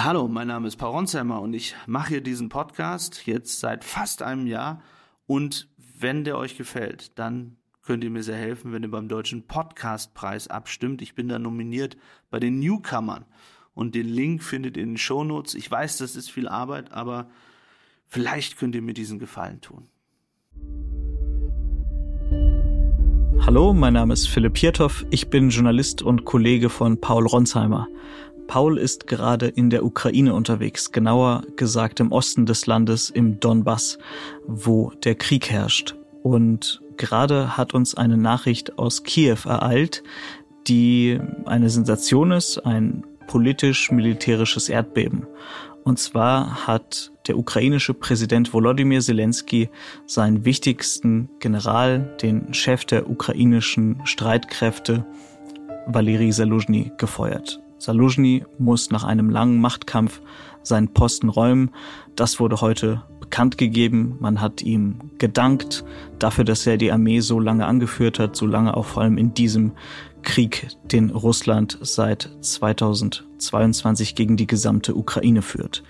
Hallo, mein Name ist Paul Ronsheimer und ich mache hier diesen Podcast jetzt seit fast einem Jahr. Und wenn der euch gefällt, dann könnt ihr mir sehr helfen, wenn ihr beim Deutschen Podcastpreis abstimmt. Ich bin da nominiert bei den Newcomern. Und den Link findet ihr in den Shownotes. Ich weiß, das ist viel Arbeit, aber vielleicht könnt ihr mir diesen Gefallen tun. Hallo, mein Name ist Philipp Hirtoff. Ich bin Journalist und Kollege von Paul Ronsheimer. Paul ist gerade in der Ukraine unterwegs, genauer gesagt im Osten des Landes, im Donbass, wo der Krieg herrscht. Und gerade hat uns eine Nachricht aus Kiew ereilt, die eine Sensation ist, ein politisch-militärisches Erdbeben. Und zwar hat der ukrainische Präsident Volodymyr Zelensky seinen wichtigsten General, den Chef der ukrainischen Streitkräfte, Valery Saluzhny, gefeuert. Saluzhny muss nach einem langen Machtkampf seinen Posten räumen. Das wurde heute bekannt gegeben. Man hat ihm gedankt dafür, dass er die Armee so lange angeführt hat, so lange auch vor allem in diesem Krieg, den Russland seit 2022 gegen die gesamte Ukraine führt.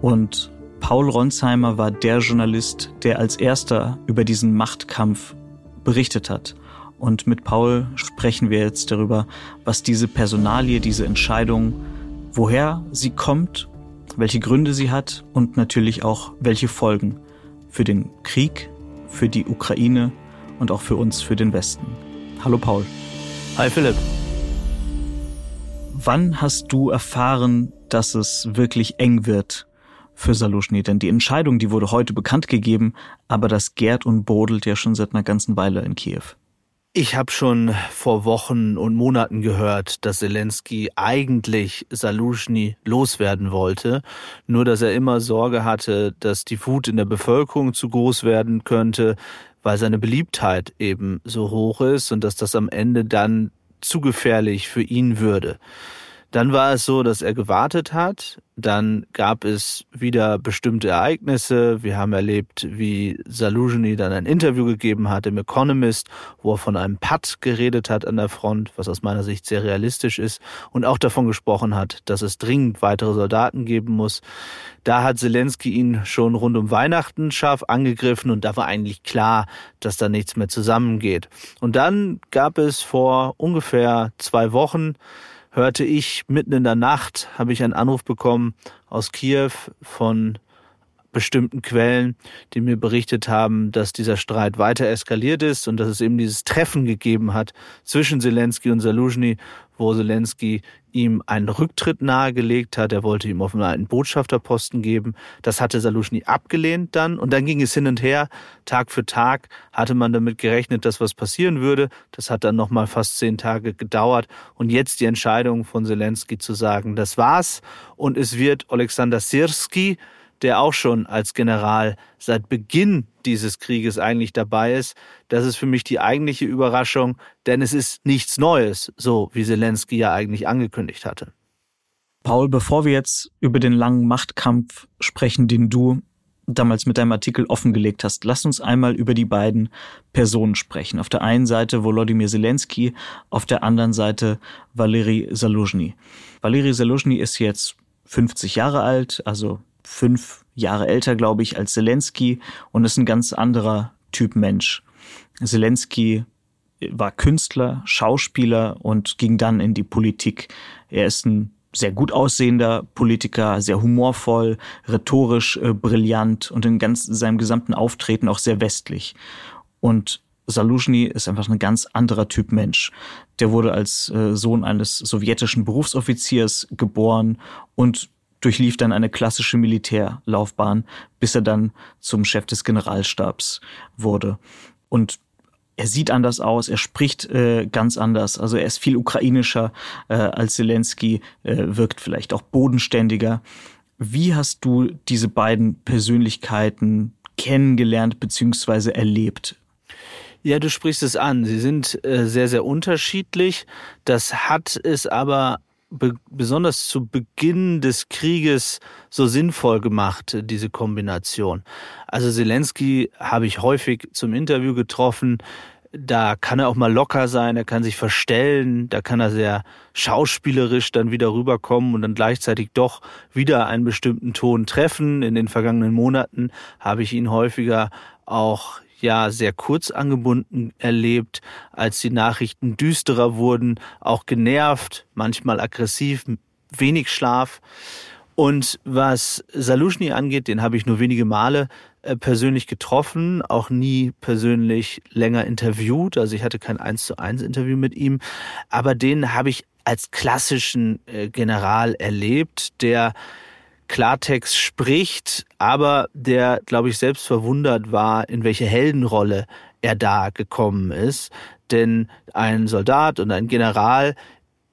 Und Paul Ronsheimer war der Journalist, der als erster über diesen Machtkampf berichtet hat. Und mit Paul sprechen wir jetzt darüber, was diese Personalie, diese Entscheidung, woher sie kommt, welche Gründe sie hat und natürlich auch welche Folgen für den Krieg, für die Ukraine und auch für uns, für den Westen. Hallo Paul. Hi Philipp. Wann hast du erfahren, dass es wirklich eng wird für Saluschny? Denn die Entscheidung, die wurde heute bekannt gegeben, aber das gärt und brodelt ja schon seit einer ganzen Weile in Kiew. Ich habe schon vor Wochen und Monaten gehört, dass Zelensky eigentlich Saluschny loswerden wollte, nur dass er immer Sorge hatte, dass die Wut in der Bevölkerung zu groß werden könnte, weil seine Beliebtheit eben so hoch ist und dass das am Ende dann zu gefährlich für ihn würde. Dann war es so, dass er gewartet hat. Dann gab es wieder bestimmte Ereignisse. Wir haben erlebt, wie Saluzhny dann ein Interview gegeben hat im Economist, wo er von einem Patt geredet hat an der Front, was aus meiner Sicht sehr realistisch ist, und auch davon gesprochen hat, dass es dringend weitere Soldaten geben muss. Da hat Zelensky ihn schon rund um Weihnachten scharf angegriffen und da war eigentlich klar, dass da nichts mehr zusammengeht. Und dann gab es vor ungefähr zwei Wochen hörte ich mitten in der Nacht, habe ich einen Anruf bekommen aus Kiew von bestimmten Quellen, die mir berichtet haben, dass dieser Streit weiter eskaliert ist und dass es eben dieses Treffen gegeben hat zwischen Zelensky und Saluzhny, wo Zelensky ihm einen Rücktritt nahegelegt hat. Er wollte ihm offenbar einen Botschafterposten geben. Das hatte Saluzhny abgelehnt dann und dann ging es hin und her. Tag für Tag hatte man damit gerechnet, dass was passieren würde. Das hat dann nochmal fast zehn Tage gedauert und jetzt die Entscheidung von Zelensky zu sagen, das war's und es wird Alexander Sirski der auch schon als General seit Beginn dieses Krieges eigentlich dabei ist. Das ist für mich die eigentliche Überraschung, denn es ist nichts Neues, so wie Zelensky ja eigentlich angekündigt hatte. Paul, bevor wir jetzt über den langen Machtkampf sprechen, den du damals mit deinem Artikel offengelegt hast, lass uns einmal über die beiden Personen sprechen. Auf der einen Seite Volodymyr Zelensky, auf der anderen Seite Valery Saluzhny. Valery Saluzhny ist jetzt 50 Jahre alt, also fünf Jahre älter, glaube ich, als Zelensky und ist ein ganz anderer Typ Mensch. Zelensky war Künstler, Schauspieler und ging dann in die Politik. Er ist ein sehr gut aussehender Politiker, sehr humorvoll, rhetorisch äh, brillant und in ganz seinem gesamten Auftreten auch sehr westlich. Und Saluzhny ist einfach ein ganz anderer Typ Mensch. Der wurde als äh, Sohn eines sowjetischen Berufsoffiziers geboren und durchlief dann eine klassische Militärlaufbahn, bis er dann zum Chef des Generalstabs wurde. Und er sieht anders aus, er spricht äh, ganz anders. Also er ist viel ukrainischer äh, als Zelensky, äh, wirkt vielleicht auch bodenständiger. Wie hast du diese beiden Persönlichkeiten kennengelernt bzw. erlebt? Ja, du sprichst es an. Sie sind äh, sehr, sehr unterschiedlich. Das hat es aber be besonders zu Beginn des Krieges so sinnvoll gemacht, diese Kombination. Also Zelensky habe ich häufig zum Interview getroffen. da kann er auch mal locker sein, er kann sich verstellen, da kann er sehr schauspielerisch dann wieder rüberkommen und dann gleichzeitig doch wieder einen bestimmten Ton treffen. In den vergangenen Monaten habe ich ihn häufiger auch ja sehr kurz angebunden erlebt, als die Nachrichten düsterer wurden, auch genervt, manchmal aggressiv, wenig Schlaf. Und was Salushny angeht, den habe ich nur wenige Male äh, persönlich getroffen, auch nie persönlich länger interviewt. Also ich hatte kein eins zu eins Interview mit ihm, aber den habe ich als klassischen äh, General erlebt, der Klartext spricht, aber der, glaube ich, selbst verwundert war, in welche Heldenrolle er da gekommen ist. Denn ein Soldat und ein General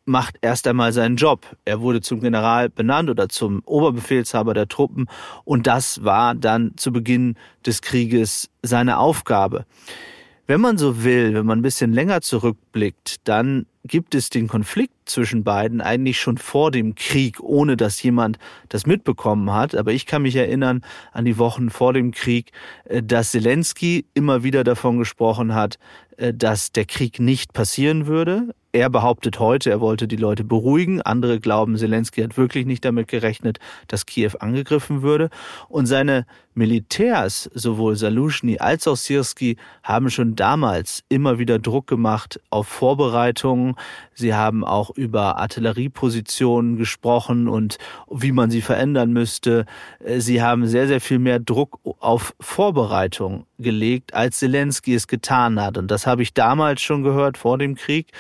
macht erst einmal seinen Job. Er wurde zum General benannt oder zum Oberbefehlshaber der Truppen und das war dann zu Beginn des Krieges seine Aufgabe. Wenn man so will, wenn man ein bisschen länger zurückblickt, dann gibt es den Konflikt zwischen beiden eigentlich schon vor dem Krieg, ohne dass jemand das mitbekommen hat. Aber ich kann mich erinnern an die Wochen vor dem Krieg, äh, dass Zelensky immer wieder davon gesprochen hat, äh, dass der Krieg nicht passieren würde. Er behauptet heute, er wollte die Leute beruhigen. Andere glauben, Zelensky hat wirklich nicht damit gerechnet, dass Kiew angegriffen würde. Und seine Militärs, sowohl Salushny als auch Sirski, haben schon damals immer wieder Druck gemacht auf Vorbereitungen. Sie haben auch über Artilleriepositionen gesprochen und wie man sie verändern müsste. Sie haben sehr, sehr viel mehr Druck auf Vorbereitung gelegt, als Zelensky es getan hat. Und das habe ich damals schon gehört vor dem Krieg.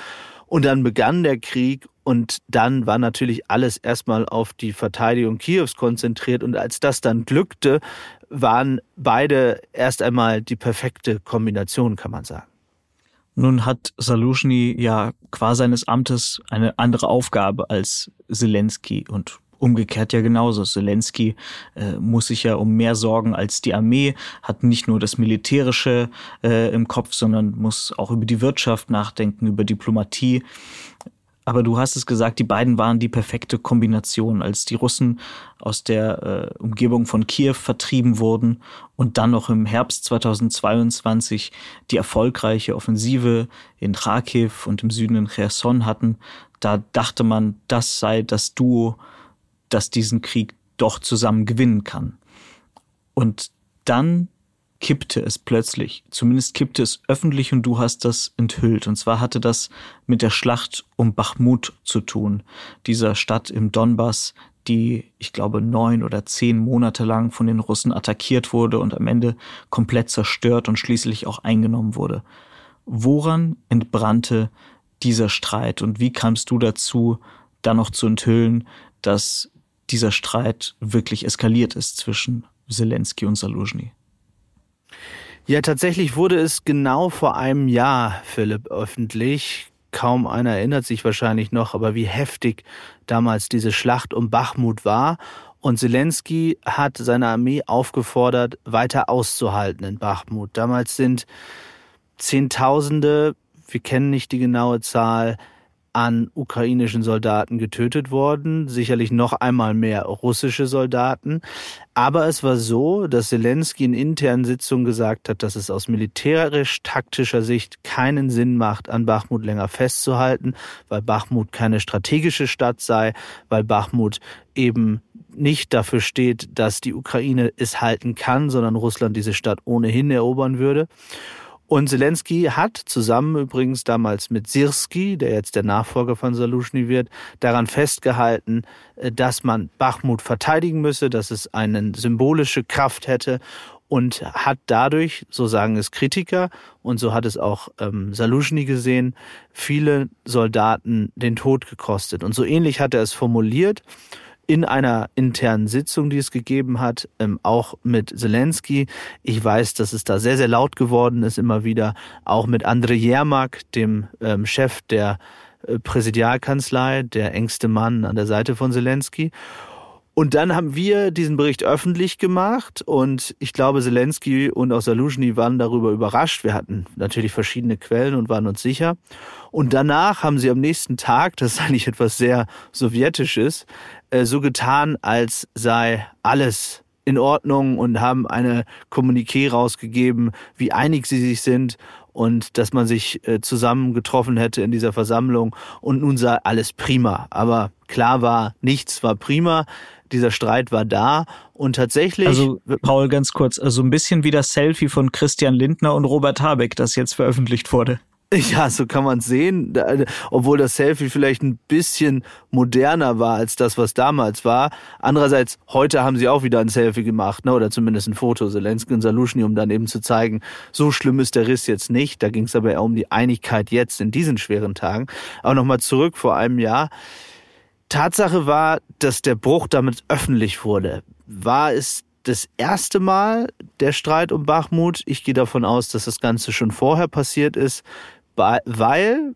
Und dann begann der Krieg und dann war natürlich alles erstmal auf die Verteidigung Kiews konzentriert. Und als das dann glückte, waren beide erst einmal die perfekte Kombination, kann man sagen. Nun hat Salushny ja qua seines Amtes eine andere Aufgabe als Zelensky und umgekehrt ja genauso. Zelensky äh, muss sich ja um mehr sorgen als die Armee, hat nicht nur das Militärische äh, im Kopf, sondern muss auch über die Wirtschaft nachdenken, über Diplomatie. Aber du hast es gesagt, die beiden waren die perfekte Kombination, als die Russen aus der äh, Umgebung von Kiew vertrieben wurden und dann noch im Herbst 2022 die erfolgreiche Offensive in Kharkiv und im Süden in Cherson hatten. Da dachte man, das sei das Duo, das diesen Krieg doch zusammen gewinnen kann. Und dann kippte es plötzlich. Zumindest kippte es öffentlich und du hast das enthüllt. Und zwar hatte das mit der Schlacht um Bachmut zu tun, dieser Stadt im Donbass, die, ich glaube, neun oder zehn Monate lang von den Russen attackiert wurde und am Ende komplett zerstört und schließlich auch eingenommen wurde. Woran entbrannte dieser Streit und wie kamst du dazu, da noch zu enthüllen, dass dieser Streit wirklich eskaliert ist zwischen Zelensky und Saluzhny? Ja, tatsächlich wurde es genau vor einem Jahr, Philipp, öffentlich. Kaum einer erinnert sich wahrscheinlich noch, aber wie heftig damals diese Schlacht um Bachmut war. Und Zelensky hat seine Armee aufgefordert, weiter auszuhalten in Bachmut. Damals sind Zehntausende, wir kennen nicht die genaue Zahl, an ukrainischen Soldaten getötet worden, sicherlich noch einmal mehr russische Soldaten. Aber es war so, dass Zelensky in internen Sitzungen gesagt hat, dass es aus militärisch-taktischer Sicht keinen Sinn macht, an Bachmut länger festzuhalten, weil Bachmut keine strategische Stadt sei, weil Bachmut eben nicht dafür steht, dass die Ukraine es halten kann, sondern Russland diese Stadt ohnehin erobern würde. Und Zelensky hat zusammen übrigens damals mit Sirski, der jetzt der Nachfolger von Salushny wird, daran festgehalten, äh, dass man Bachmut verteidigen müsse, dass es eine symbolische Kraft hätte und hat dadurch, so sagen es Kritiker und so hat es auch ähm, Salushny gesehen, viele Soldaten den Tod gekostet. Und so ähnlich hat er es formuliert in einer internen Sitzung, die es gegeben hat, ähm, auch mit Zelensky. Ich weiß, dass es da sehr, sehr laut geworden ist, immer wieder, auch mit Andrei Jermak, dem ähm, Chef der äh, Präsidialkanzlei, der engste Mann an der Seite von Zelensky. Und dann haben wir diesen Bericht öffentlich gemacht und ich glaube, Zelensky und auch Saluzhny waren darüber überrascht. Wir hatten natürlich verschiedene Quellen und waren uns sicher. Und danach haben sie am nächsten Tag, das ist eigentlich etwas sehr Sowjetisches, äh, so getan, als sei alles in Ordnung und haben eine Kommuniqué rausgegeben, wie einig sie sich sind und dass man sich äh, zusammen getroffen hätte in dieser Versammlung und nun sei alles prima. Aber klar war, nichts war prima. Dieser Streit war da und tatsächlich. Also, Paul, ganz kurz, also ein bisschen wie das Selfie von Christian Lindner und Robert Habeck, das jetzt veröffentlicht wurde. Ja, so kann man sehen, obwohl das Selfie vielleicht ein bisschen moderner war als das, was damals war. Andererseits, heute haben sie auch wieder ein Selfie gemacht, ne? oder zumindest ein Foto, Zelensky und Saluschny, um dann eben zu zeigen, so schlimm ist der Riss jetzt nicht. Da ging es aber eher um die Einigkeit jetzt in diesen schweren Tagen. Aber nochmal zurück vor einem Jahr. Tatsache war, dass der Bruch damit öffentlich wurde. War es das erste Mal der Streit um Bachmut? Ich gehe davon aus, dass das Ganze schon vorher passiert ist weil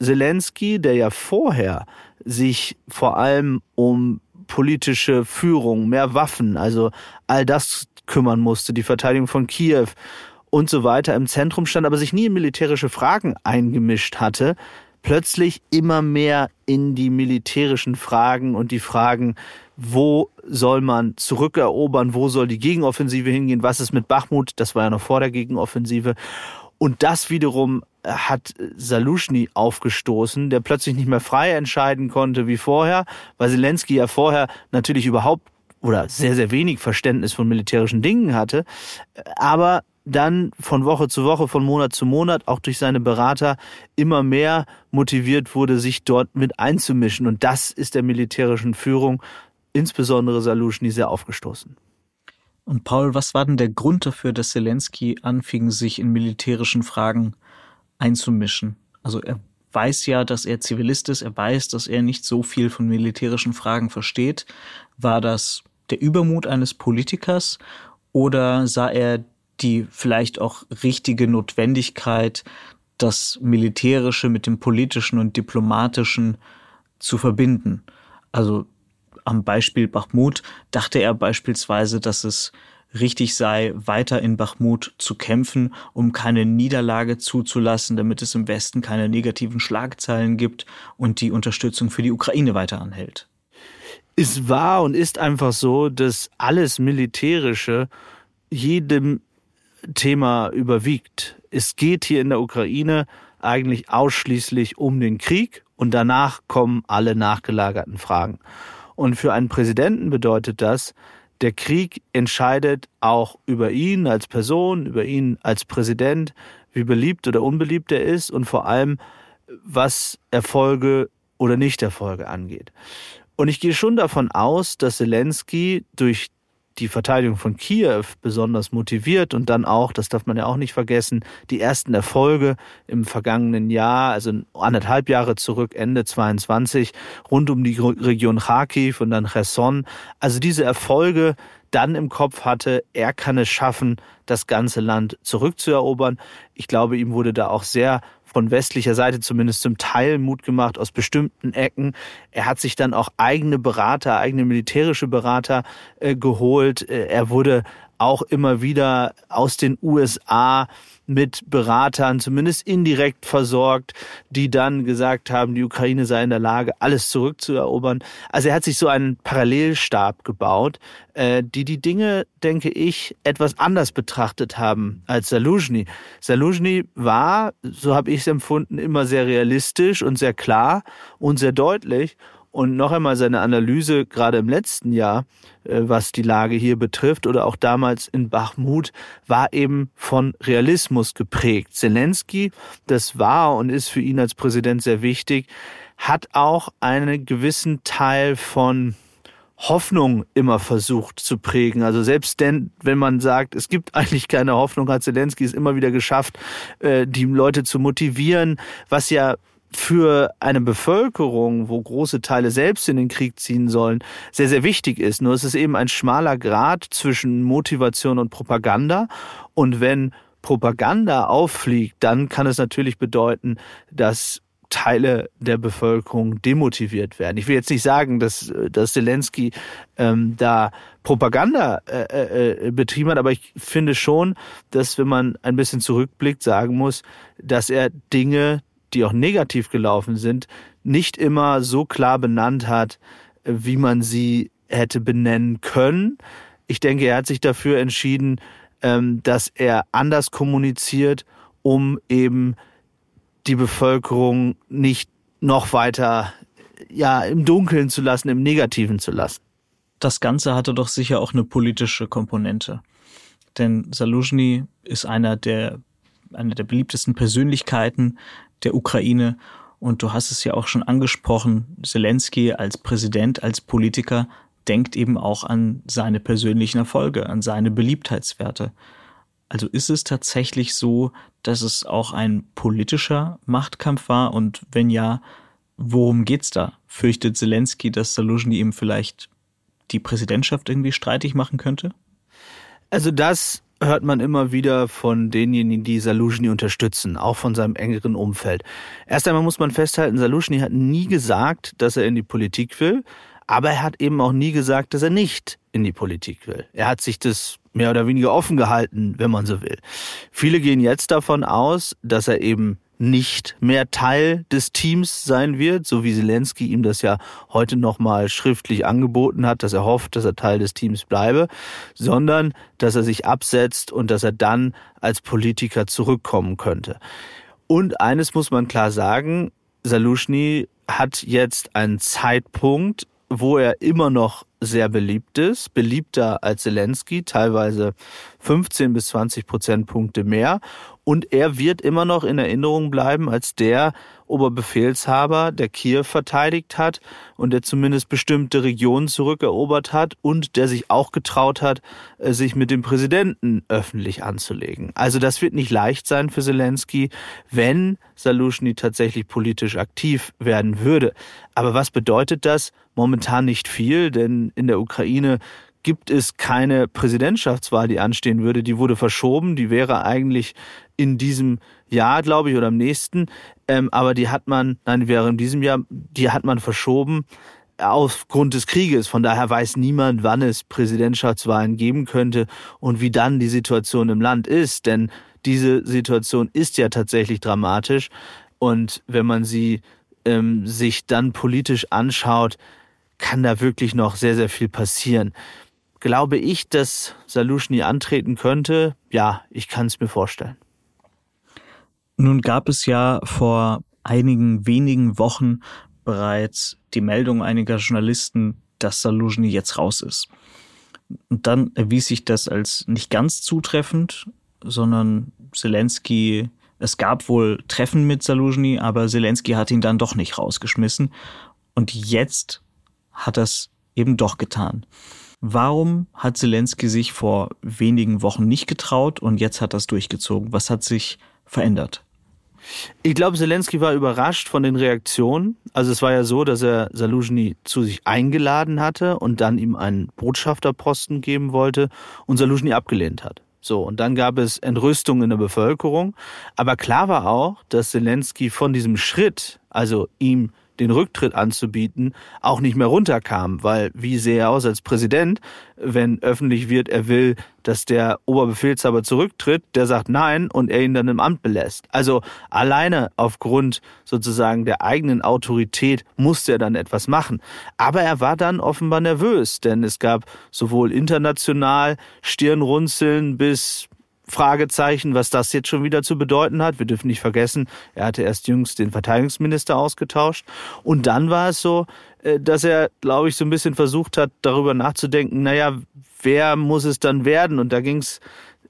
Zelensky, der ja vorher sich vor allem um politische Führung, mehr Waffen, also all das kümmern musste, die Verteidigung von Kiew und so weiter im Zentrum stand, aber sich nie in militärische Fragen eingemischt hatte, plötzlich immer mehr in die militärischen Fragen und die Fragen, wo soll man zurückerobern, wo soll die Gegenoffensive hingehen, was ist mit Bachmut, das war ja noch vor der Gegenoffensive. Und das wiederum hat Saluschny aufgestoßen, der plötzlich nicht mehr frei entscheiden konnte wie vorher, weil Zelensky ja vorher natürlich überhaupt oder sehr, sehr wenig Verständnis von militärischen Dingen hatte, aber dann von Woche zu Woche, von Monat zu Monat, auch durch seine Berater, immer mehr motiviert wurde, sich dort mit einzumischen. Und das ist der militärischen Führung, insbesondere Saluschny, sehr aufgestoßen. Und Paul, was war denn der Grund dafür, dass Zelensky anfing, sich in militärischen Fragen einzumischen. Also er weiß ja, dass er Zivilist ist, er weiß, dass er nicht so viel von militärischen Fragen versteht. War das der Übermut eines Politikers oder sah er die vielleicht auch richtige Notwendigkeit, das Militärische mit dem Politischen und Diplomatischen zu verbinden? Also am Beispiel Bachmut dachte er beispielsweise, dass es richtig sei, weiter in Bachmut zu kämpfen, um keine Niederlage zuzulassen, damit es im Westen keine negativen Schlagzeilen gibt und die Unterstützung für die Ukraine weiter anhält. Es war und ist einfach so, dass alles Militärische jedem Thema überwiegt. Es geht hier in der Ukraine eigentlich ausschließlich um den Krieg und danach kommen alle nachgelagerten Fragen. Und für einen Präsidenten bedeutet das, der Krieg entscheidet auch über ihn als Person, über ihn als Präsident, wie beliebt oder unbeliebt er ist und vor allem, was Erfolge oder Nichterfolge angeht. Und ich gehe schon davon aus, dass Zelensky durch die Verteidigung von Kiew besonders motiviert und dann auch, das darf man ja auch nicht vergessen, die ersten Erfolge im vergangenen Jahr, also anderthalb Jahre zurück, Ende 22, rund um die Region Kharkiv und dann Cherson. Also diese Erfolge dann im Kopf hatte, er kann es schaffen, das ganze Land zurückzuerobern. Ich glaube, ihm wurde da auch sehr von westlicher Seite zumindest zum Teil Mut gemacht aus bestimmten Ecken. Er hat sich dann auch eigene Berater, eigene militärische Berater äh, geholt. Äh, er wurde auch immer wieder aus den USA mit Beratern zumindest indirekt versorgt, die dann gesagt haben, die Ukraine sei in der Lage, alles zurückzuerobern. Also er hat sich so einen Parallelstab gebaut, äh, die die Dinge, denke ich, etwas anders betrachtet haben als Saluzhny. Saluzhny war, so habe ich es empfunden, immer sehr realistisch und sehr klar und sehr deutlich und noch einmal seine Analyse, gerade im letzten Jahr, äh, was die Lage hier betrifft oder auch damals in Bachmut, war eben von Realismus geprägt. Zelensky, das war und ist für ihn als Präsident sehr wichtig, hat auch einen gewissen Teil von Hoffnung immer versucht zu prägen. Also selbst denn, wenn man sagt, es gibt eigentlich keine Hoffnung, hat Zelensky es immer wieder geschafft, äh, die Leute zu motivieren, was ja für eine Bevölkerung, wo große Teile selbst in den Krieg ziehen sollen, sehr, sehr wichtig ist. Nur es ist eben ein schmaler Grad zwischen Motivation und Propaganda. Und wenn Propaganda auffliegt, dann kann es natürlich bedeuten, dass Teile der Bevölkerung demotiviert werden. Ich will jetzt nicht sagen, dass, dass Zelensky ähm, da Propaganda äh, äh, betrieben hat, aber ich finde schon, dass wenn man ein bisschen zurückblickt, sagen muss, dass er Dinge die auch negativ gelaufen sind, nicht immer so klar benannt hat, wie man sie hätte benennen können. Ich denke, er hat sich dafür entschieden, ähm, dass er anders kommuniziert um eben die Bevölkerung nicht noch weiter ja im Dunkeln zu lassen, im Negativen zu lassen. Das Ganze hatte doch sicher auch eine politische Komponente. Denn Saluzhny ist einer der, einer der beliebtesten Persönlichkeiten der Ukraine. Und du hast es ja auch schon angesprochen, Zelensky als Präsident, als Politiker denkt eben auch an seine persönlichen Erfolge, an seine Beliebtheitswerte. Also ist es tatsächlich so, dass es auch ein politischer Machtkampf war? Und wenn ja, worum geht's da? Fürchtet Zelensky, dass Saluzhny ihm vielleicht die Präsidentschaft irgendwie streitig machen könnte? Also das hört man immer wieder von denjenigen, die Saluzhny unterstützen, auch von seinem engeren Umfeld. Erst einmal muss man festhalten, Saluzhny hat nie gesagt, dass er in die Politik will, aber er hat eben auch nie gesagt, dass er nicht in die Politik will. Er hat sich das mehr oder weniger offen gehalten, wenn man so will. Viele gehen jetzt davon aus, dass er eben nicht mehr Teil des Teams sein wird, so wie Zelensky ihm das ja heute nochmal schriftlich angeboten hat, dass er hofft, dass er Teil des Teams bleibe, sondern dass er sich absetzt und dass er dann als Politiker zurückkommen könnte. Und eines muss man klar sagen, Salushny hat jetzt einen Zeitpunkt, wo er immer noch sehr beliebt ist, beliebter als Zelensky, teilweise 15 bis 20 Prozentpunkte mehr. Und er wird immer noch in Erinnerung bleiben als der Oberbefehlshaber, der Kiew verteidigt hat und der zumindest bestimmte Regionen zurückerobert hat und der sich auch getraut hat, äh, sich mit dem Präsidenten öffentlich anzulegen. Also das wird nicht leicht sein für Zelensky, wenn Salushny tatsächlich politisch aktiv werden würde. Aber was bedeutet das? Momentan nicht viel, denn in der Ukraine gibt es keine Präsidentschaftswahl, die anstehen würde. Die wurde verschoben. Die wäre eigentlich in diesem Jahr, glaube ich, oder im nächsten. Ähm, aber die hat man, nein, die wäre in diesem Jahr, die hat man verschoben aufgrund des Krieges. Von daher weiß niemand, wann es Präsidentschaftswahlen geben könnte und wie dann die Situation im Land ist. Denn diese Situation ist ja tatsächlich dramatisch. Und wenn man sie ähm, sich dann politisch anschaut, kann da wirklich noch sehr, sehr viel passieren. Glaube ich, dass Salushny antreten könnte? Ja, ich kann es mir vorstellen. Nun gab es ja vor einigen wenigen Wochen bereits die Meldung einiger Journalisten, dass Saluzhny jetzt raus ist. Und dann erwies sich das als nicht ganz zutreffend, sondern Zelensky, es gab wohl Treffen mit Saluzhny, aber Zelensky hat ihn dann doch nicht rausgeschmissen. Und jetzt hat das eben doch getan. Warum hat Zelensky sich vor wenigen Wochen nicht getraut und jetzt hat das durchgezogen? Was hat sich verändert? Ich glaube, Zelensky war überrascht von den Reaktionen. Also es war ja so, dass er Saluzhny zu sich eingeladen hatte und dann ihm einen Botschafterposten geben wollte und Saluzhny abgelehnt hat. So, und dann gab es Entrüstung in der Bevölkerung. Aber klar war auch, dass Zelensky von diesem Schritt, also ihm den Rücktritt anzubieten, auch nicht mehr runterkam, weil wie sehe er aus als Präsident, wenn öffentlich wird, er will, dass der Oberbefehlshaber zurücktritt, der sagt nein und er ihn dann im Amt belässt. Also alleine aufgrund sozusagen der eigenen Autorität musste er dann etwas machen. Aber er war dann offenbar nervös, denn es gab sowohl international Stirnrunzeln bis Fragezeichen, was das jetzt schon wieder zu bedeuten hat. Wir dürfen nicht vergessen, er hatte erst jüngst den Verteidigungsminister ausgetauscht. Und dann war es so, äh, dass er, glaube ich, so ein bisschen versucht hat, darüber nachzudenken, naja, wer muss es dann werden? Und da ging es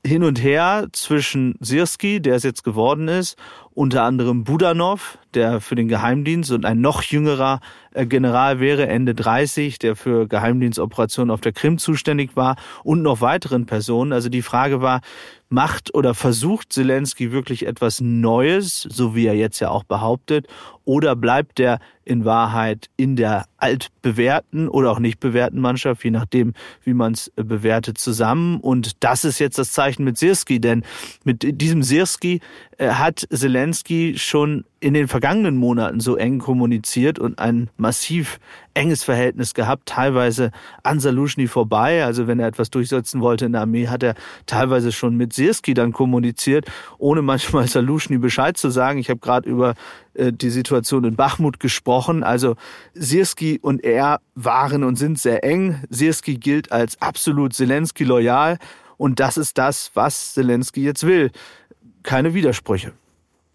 hin und her zwischen Sirski, der es jetzt geworden ist, unter anderem Budanov, der für den Geheimdienst und ein noch jüngerer äh, General wäre, Ende 30, der für Geheimdienstoperationen auf der Krim zuständig war und noch weiteren Personen. Also die Frage war, macht oder versucht Zelensky wirklich etwas Neues, so wie er jetzt ja auch behauptet, oder bleibt er in Wahrheit in der altbewährten oder auch nicht bewährten Mannschaft, je nachdem, wie man es äh, bewertet, zusammen. Und das ist jetzt das Zeichen mit Sirski, denn mit diesem Sirski äh, hat Zelensky schon in den vergangenen Monaten so eng kommuniziert und ein massiv enges Verhältnis gehabt, teilweise an Salushny vorbei. Also wenn er etwas durchsetzen wollte in der Armee, hat er teilweise schon mit Sirski dann kommuniziert, ohne manchmal Salushny Bescheid zu sagen. Ich habe gerade über äh, die Situation in Bachmut gesprochen. Also Sirski und er waren und sind sehr eng. Sirski gilt als absolut Zelensky loyal. Und das ist das, was Zelensky jetzt will keine Widersprüche.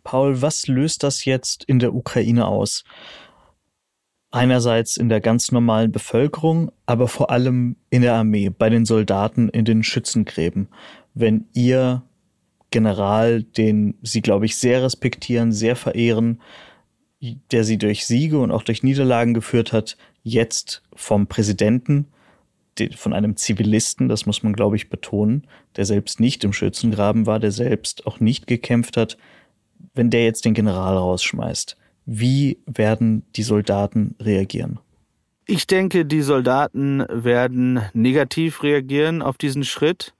Paul, was löst das jetzt in der Ukraine aus? Einerseits in der ganz normalen Bevölkerung, aber vor allem in der Armee, bei den Soldaten in den Schützengräben. Wenn ihr General, den sie, glaube ich, sehr respektieren, sehr verehren, der sie durch Siege und auch durch Niederlagen geführt hat, jetzt vom Präsidenten, von einem Zivilisten, das muss man, glaube ich, betonen, der selbst nicht im Schützengraben war, der selbst auch nicht gekämpft hat, wenn der jetzt den General rausschmeißt, wie werden die Soldaten reagieren? Ich denke, die Soldaten werden negativ reagieren auf diesen Schritt.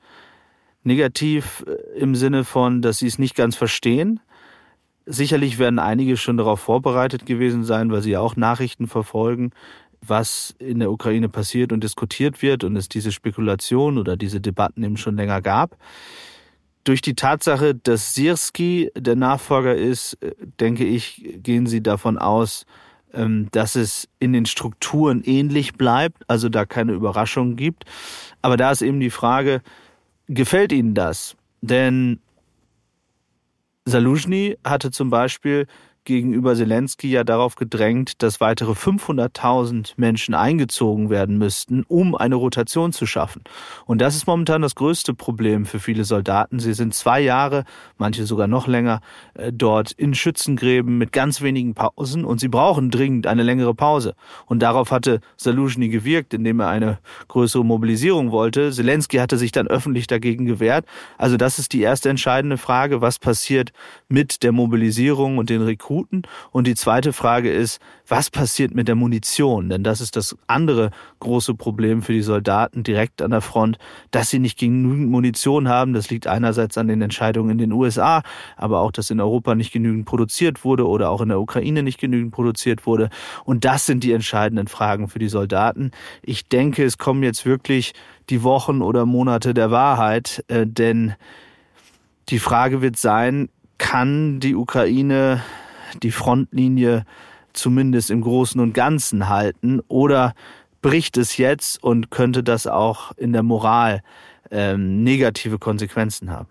Negativ äh, im Sinne von, dass sie es nicht ganz verstehen. Sicherlich werden einige schon darauf vorbereitet gewesen sein, weil sie ja auch Nachrichten verfolgen, was in der Ukraine passiert und diskutiert wird und es diese Spekulation oder diese Debatten eben schon länger gab. Durch die Tatsache, dass Sirski der Nachfolger ist, äh, denke ich, gehen Sie davon aus, ähm, dass es in den Strukturen ähnlich bleibt, also da keine Überraschungen gibt. Aber da ist eben die Frage, gefällt Ihnen das? Denn Saluzhny hatte zum Beispiel gegenüber Zelensky ja darauf gedrängt, dass weitere 500.000 Menschen eingezogen werden müssten, um eine Rotation zu schaffen. Und das ist momentan das größte Problem für viele Soldaten. Sie sind zwei Jahre, manche sogar noch länger, äh, dort in Schützengräben mit ganz wenigen Pausen und sie brauchen dringend eine längere Pause. Und darauf hatte Saluzhny gewirkt, indem er eine größere Mobilisierung wollte. Zelensky hatte sich dann öffentlich dagegen gewehrt. Also das ist die erste entscheidende Frage, was passiert mit der Mobilisierung und den Rekruten Rekruten. Und die zweite Frage ist, was passiert mit der Munition? Denn das ist das andere große Problem für die Soldaten direkt an der Front, dass sie nicht genügend Munition haben. Das liegt einerseits an den Entscheidungen in den USA, aber auch, dass in Europa nicht genügend produziert wurde oder auch in der Ukraine nicht genügend produziert wurde. Und das sind die entscheidenden Fragen für die Soldaten. Ich denke, es kommen jetzt wirklich die Wochen oder Monate der Wahrheit, äh, denn die Frage wird sein, kann die Ukraine die Frontlinie zumindest im Großen und Ganzen halten oder bricht es jetzt und könnte das auch in der Moral ähm, negative Konsequenzen haben?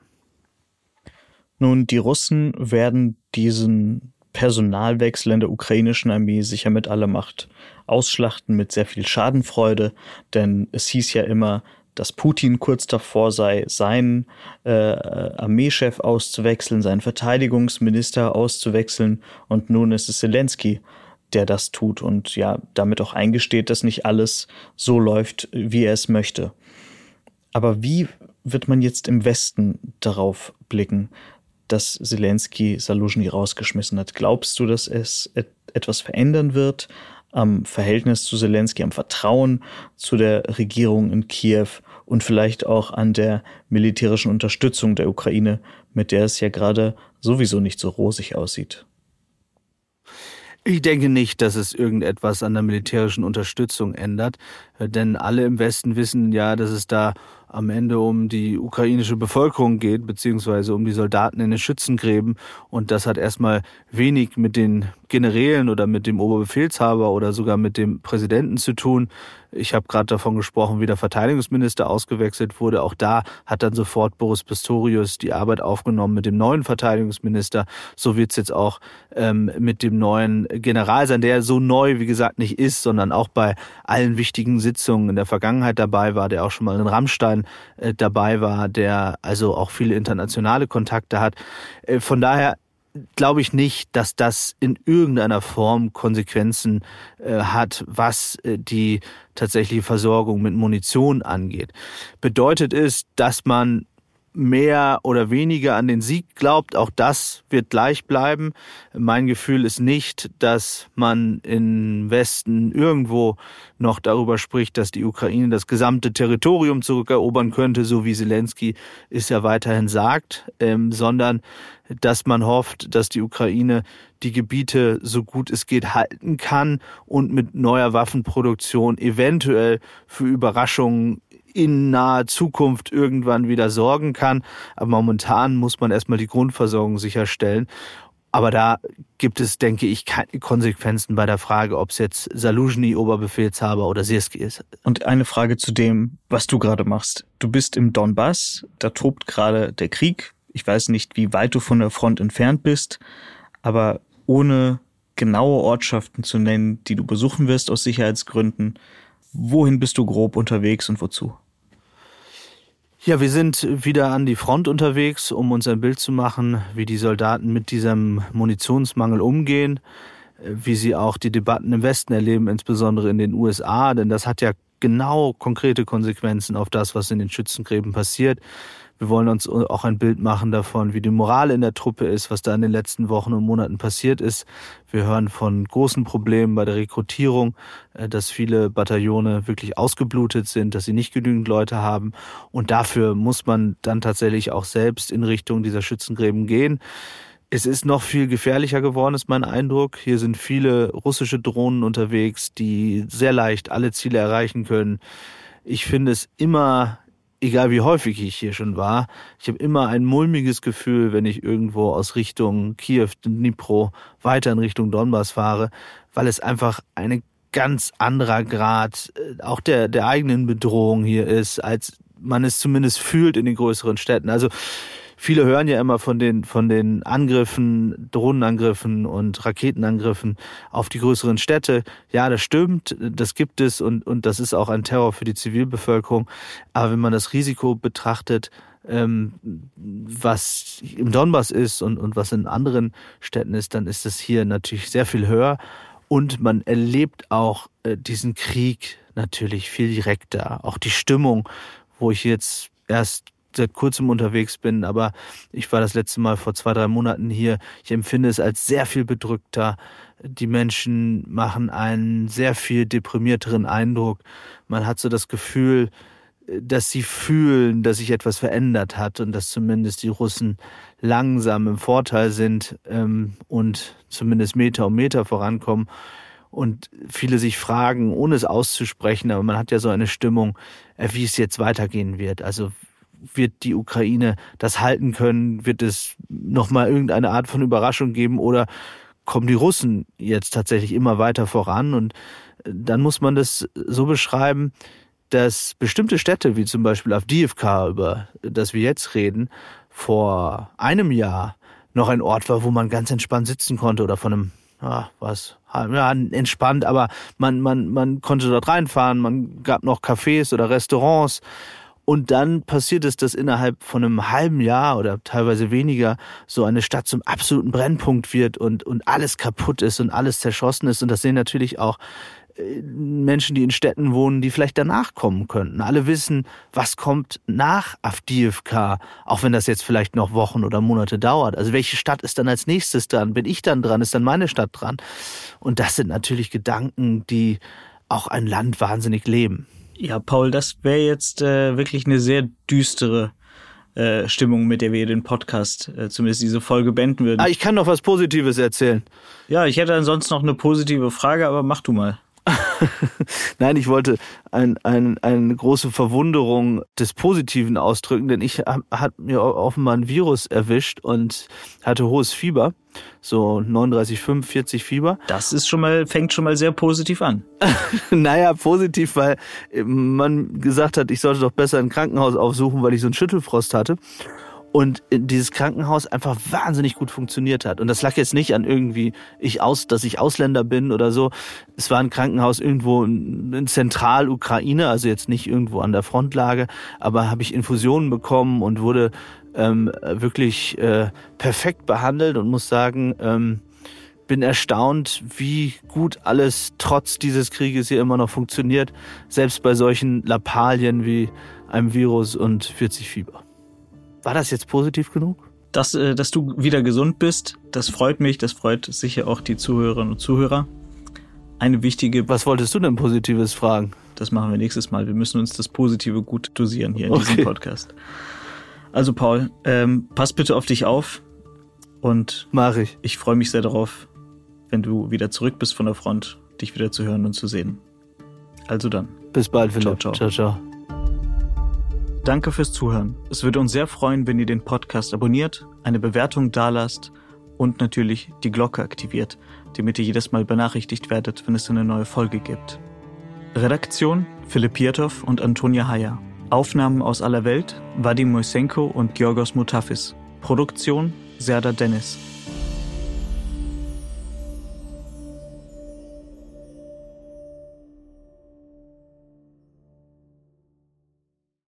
Nun, die Russen werden diesen Personalwechsel in der ukrainischen Armee sicher mit aller Macht ausschlachten, mit sehr viel Schadenfreude, denn es hieß ja immer, dass Putin kurz davor sei, seinen äh, Armeechef auszuwechseln, seinen Verteidigungsminister auszuwechseln und nun ist es Zelensky, der das tut und ja damit auch eingesteht, dass nicht alles so läuft, wie er es möchte. Aber wie wird man jetzt im Westen darauf blicken, dass Zelensky Saluzhny rausgeschmissen hat? Glaubst du, dass es et etwas verändern wird am Verhältnis zu Zelensky, am Vertrauen zu der Regierung in Kiew und vielleicht auch an der militärischen Unterstützung der Ukraine, mit der es ja gerade sowieso nicht so rosig aussieht. Ich denke nicht, dass es irgendetwas an der militärischen Unterstützung ändert, denn alle im Westen wissen ja, dass es da am Ende um die ukrainische Bevölkerung geht, beziehungsweise um die Soldaten in den Schützengräben. Und das hat erstmal wenig mit den Generälen oder mit dem Oberbefehlshaber oder sogar mit dem Präsidenten zu tun. Ich habe gerade davon gesprochen, wie der Verteidigungsminister ausgewechselt wurde. Auch da hat dann sofort Boris Pistorius die Arbeit aufgenommen mit dem neuen Verteidigungsminister. So wird es jetzt auch ähm, mit dem neuen General sein, der so neu, wie gesagt, nicht ist, sondern auch bei allen wichtigen Sitzungen in der Vergangenheit dabei war, der auch schon mal in Rammstein äh, dabei war, der also auch viele internationale Kontakte hat. Äh, von daher glaube ich nicht, dass das in irgendeiner Form Konsequenzen äh, hat, was äh, die tatsächliche Versorgung mit Munition angeht. Bedeutet es, dass man mehr oder weniger an den Sieg glaubt. Auch das wird gleich bleiben. Mein Gefühl ist nicht, dass man im Westen irgendwo noch darüber spricht, dass die Ukraine das gesamte Territorium zurückerobern könnte, so wie Zelensky es ja weiterhin sagt, ähm, sondern dass man hofft, dass die Ukraine die Gebiete so gut es geht halten kann und mit neuer Waffenproduktion eventuell für Überraschungen in naher Zukunft irgendwann wieder sorgen kann. Aber momentan muss man erstmal die Grundversorgung sicherstellen. Aber da gibt es, denke ich, keine Konsequenzen bei der Frage, ob es jetzt Saluzhny Oberbefehlshaber oder Sirski ist. Und eine Frage zu dem, was du gerade machst. Du bist im Donbass, da tobt gerade der Krieg Ich weiß nicht, wie weit du von der Front entfernt bist, aber ohne genaue Ortschaften zu nennen, die du besuchen wirst aus Sicherheitsgründen, wohin bist du grob unterwegs und wozu? Ja, wir sind wieder an die Front unterwegs, um uns ein Bild zu machen, wie die Soldaten mit diesem Munitionsmangel umgehen, wie sie auch die Debatten im Westen erleben, insbesondere in den USA, denn das hat ja genau konkrete Konsequenzen auf das, was in den Schützengräben passiert. Wir wollen uns auch ein Bild machen davon, wie die Moral in der Truppe ist, was da in den letzten Wochen und Monaten passiert ist. Wir hören von großen Problemen bei der Rekrutierung, äh, dass viele Bataillone wirklich ausgeblutet sind, dass sie nicht genügend Leute haben. Und dafür muss man dann tatsächlich auch selbst in Richtung dieser Schützengräben gehen. Es ist noch viel gefährlicher geworden, ist mein Eindruck. Hier sind viele russische Drohnen unterwegs, die sehr leicht alle Ziele erreichen können. Ich finde es immer egal wie häufig ich hier schon war, ich habe immer ein mulmiges Gefühl, wenn ich irgendwo aus Richtung Kiew, Dnipro, weiter in Richtung Donbass fahre, weil es einfach eine ganz anderer Grad äh, auch der, der eigenen Bedrohung hier ist, als man es zumindest fühlt in den größeren Städten. Also viele hören ja immer von den, von den Angriffen, Drohnenangriffen und Raketenangriffen auf die größeren Städte. Ja, das stimmt, das gibt es und, und das ist auch ein Terror für die Zivilbevölkerung. Aber wenn man das Risiko betrachtet, ähm, was im Donbass ist und, und was in anderen Städten ist, dann ist das hier natürlich sehr viel höher. Und man erlebt auch äh, diesen Krieg natürlich viel direkter. Auch die Stimmung, wo ich jetzt erst seit kurzem unterwegs bin, aber ich war das letzte Mal vor zwei, drei Monaten hier. Ich empfinde es als sehr viel bedrückter. Die Menschen machen einen sehr viel deprimierteren Eindruck. Man hat so das Gefühl, dass sie fühlen, dass sich etwas verändert hat und dass zumindest die Russen langsam im Vorteil sind ähm, und zumindest Meter um Meter vorankommen. Und viele sich fragen, ohne es auszusprechen, aber man hat ja so eine Stimmung, äh, wie es jetzt weitergehen wird. Also wird die Ukraine das halten können? Wird es nochmal irgendeine Art von Überraschung geben oder kommen die Russen jetzt tatsächlich immer weiter voran? Und äh, dann muss man das so beschreiben, dass bestimmte Städte, wie zum Beispiel Avdiivka, über das wir jetzt reden, vor einem Jahr noch ein Ort war, wo man ganz entspannt sitzen konnte oder von einem, ja, was, ja, entspannt, aber man, man, man konnte dort reinfahren, man gab noch Cafés oder Restaurants und dann passiert es, dass innerhalb von einem halben Jahr oder teilweise weniger so eine Stadt zum absoluten Brennpunkt wird und, und alles kaputt ist und alles zerschossen ist. Und das sehen natürlich auch äh, Menschen, die in Städten wohnen, die vielleicht danach kommen könnten. Alle wissen, was kommt nach Avdiivka, auch wenn das jetzt vielleicht noch Wochen oder Monate dauert. Also welche Stadt ist dann als nächstes dran? Bin ich dann dran? Ist dann meine Stadt dran? Und das sind natürlich Gedanken, die auch ein Land wahnsinnig leben. Ja, Paul, das wäre jetzt äh, wirklich eine sehr düstere äh, Stimmung, mit der wir den Podcast, äh, zumindest diese Folge beenden würden. Ah, ich kann noch was Positives erzählen. Ja, ich hätte ansonsten noch eine positive Frage, aber mach du mal. Nein, ich wollte ein, ein, eine große Verwunderung des Positiven ausdrücken, denn ich hat mir offenbar ein Virus erwischt und hatte hohes Fieber, so 39, 45 Fieber. Das ist schon mal, fängt schon mal sehr positiv an. naja, positiv, weil man gesagt hat, ich sollte doch besser ein Krankenhaus aufsuchen, weil ich so einen Schüttelfrost hatte und dieses Krankenhaus einfach wahnsinnig gut funktioniert hat. Und das lag jetzt nicht an irgendwie ich aus, dass ich Ausländer bin oder so. Es war ein Krankenhaus irgendwo in Zentralukraine, also jetzt nicht irgendwo an der Frontlage, aber habe ich Infusionen bekommen und wurde ähm, wirklich äh, perfekt behandelt und muss sagen, ähm, bin erstaunt, wie gut alles trotz dieses Krieges hier immer noch funktioniert, selbst bei solchen Lappalien wie einem Virus und 40 Fieber. War das jetzt positiv genug? Dass, äh, dass du wieder gesund bist, das freut mich, das freut sicher auch die Zuhörerinnen und Zuhörer. Eine wichtige. Was wolltest du denn Positives fragen? Das machen wir nächstes Mal. Wir müssen uns das Positive gut dosieren hier in okay. diesem Podcast. Also Paul, ähm, pass bitte auf dich auf und mach ich. Ich freue mich sehr darauf, wenn du wieder zurück bist von der Front, dich wieder zu hören und zu sehen. Also dann. Bis bald, Philipp. Ciao, ciao. ciao, ciao. Danke fürs Zuhören. Es würde uns sehr freuen, wenn ihr den Podcast abonniert, eine Bewertung dalasst und natürlich die Glocke aktiviert, damit ihr jedes Mal benachrichtigt werdet, wenn es eine neue Folge gibt. Redaktion Philipp Pietow und Antonia Heyer. Aufnahmen aus aller Welt Vadim Moisenko und Georgos Mutafis. Produktion Serda Dennis.